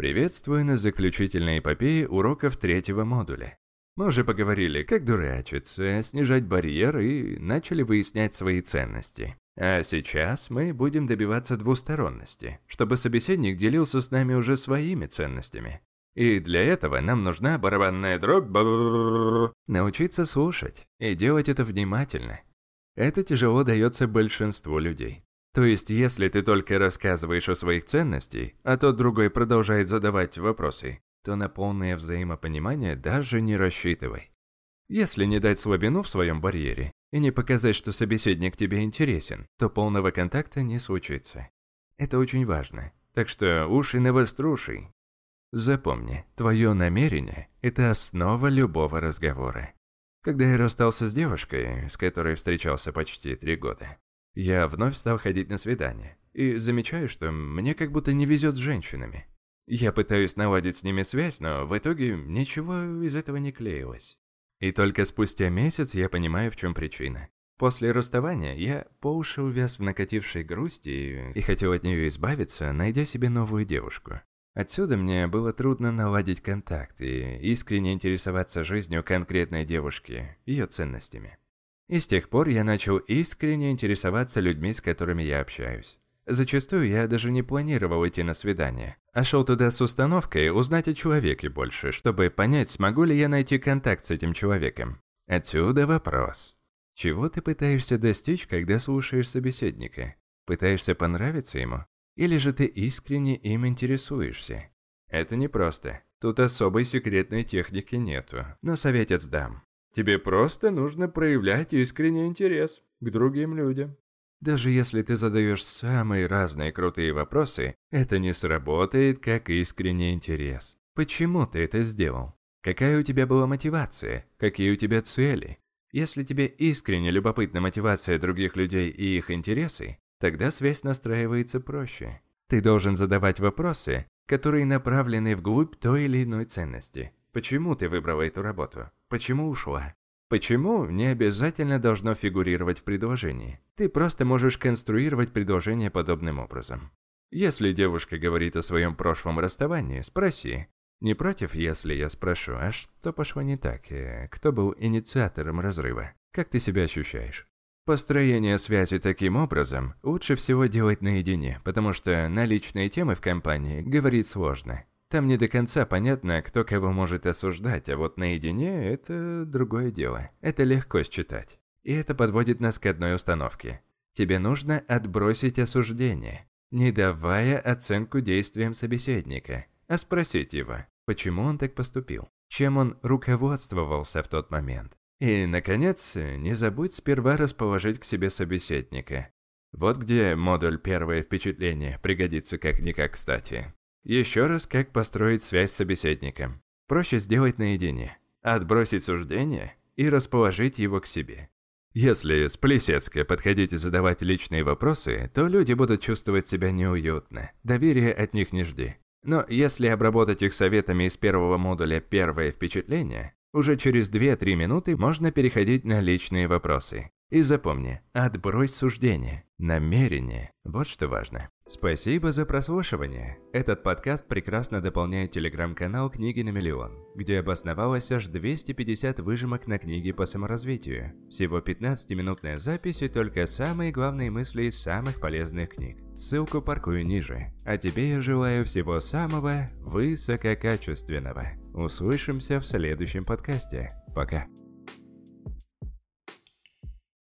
Приветствую на заключительной эпопее уроков третьего модуля. Мы уже поговорили, как дурачиться, снижать барьеры и начали выяснять свои ценности. А сейчас мы будем добиваться двусторонности, чтобы собеседник делился с нами уже своими ценностями. И для этого нам нужна барабанная дробь. Научиться слушать и делать это внимательно. Это тяжело дается большинству людей. То есть, если ты только рассказываешь о своих ценностях, а тот другой продолжает задавать вопросы, то на полное взаимопонимание даже не рассчитывай. Если не дать слабину в своем барьере и не показать, что собеседник тебе интересен, то полного контакта не случится. Это очень важно. Так что уши навоструши. Запомни, твое намерение – это основа любого разговора. Когда я расстался с девушкой, с которой встречался почти три года, я вновь стал ходить на свидания и замечаю, что мне как будто не везет с женщинами. Я пытаюсь наладить с ними связь, но в итоге ничего из этого не клеилось. И только спустя месяц я понимаю, в чем причина. После расставания я по уши увяз в накатившей грусти и хотел от нее избавиться, найдя себе новую девушку. Отсюда мне было трудно наладить контакт и искренне интересоваться жизнью конкретной девушки, ее ценностями. И с тех пор я начал искренне интересоваться людьми, с которыми я общаюсь. Зачастую я даже не планировал идти на свидание, а шел туда с установкой узнать о человеке больше, чтобы понять, смогу ли я найти контакт с этим человеком. Отсюда вопрос. Чего ты пытаешься достичь, когда слушаешь собеседника? Пытаешься понравиться ему? Или же ты искренне им интересуешься? Это непросто. Тут особой секретной техники нету, но советец дам. Тебе просто нужно проявлять искренний интерес к другим людям. Даже если ты задаешь самые разные крутые вопросы, это не сработает как искренний интерес. Почему ты это сделал? Какая у тебя была мотивация? Какие у тебя цели? Если тебе искренне любопытна мотивация других людей и их интересы, тогда связь настраивается проще. Ты должен задавать вопросы, которые направлены вглубь той или иной ценности. Почему ты выбрала эту работу? Почему ушла? Почему не обязательно должно фигурировать в предложении? Ты просто можешь конструировать предложение подобным образом. Если девушка говорит о своем прошлом расставании, спроси. Не против, если я спрошу, а что пошло не так? И кто был инициатором разрыва? Как ты себя ощущаешь? Построение связи таким образом лучше всего делать наедине, потому что на личные темы в компании говорить сложно. Там не до конца понятно, кто кого может осуждать, а вот наедине – это другое дело. Это легко считать. И это подводит нас к одной установке. Тебе нужно отбросить осуждение, не давая оценку действиям собеседника, а спросить его, почему он так поступил, чем он руководствовался в тот момент. И, наконец, не забудь сперва расположить к себе собеседника. Вот где модуль «Первое впечатление» пригодится как-никак кстати. Еще раз, как построить связь с собеседником. Проще сделать наедине. Отбросить суждение и расположить его к себе. Если с Плесецка подходить и задавать личные вопросы, то люди будут чувствовать себя неуютно. Доверия от них не жди. Но если обработать их советами из первого модуля «Первое впечатление», уже через 2-3 минуты можно переходить на личные вопросы. И запомни, отбрось суждение, намерение. Вот что важно. Спасибо за прослушивание. Этот подкаст прекрасно дополняет телеграм-канал «Книги на миллион», где обосновалось аж 250 выжимок на книги по саморазвитию. Всего 15-минутная запись и только самые главные мысли из самых полезных книг. Ссылку паркую ниже. А тебе я желаю всего самого высококачественного. Услышимся в следующем подкасте. Пока.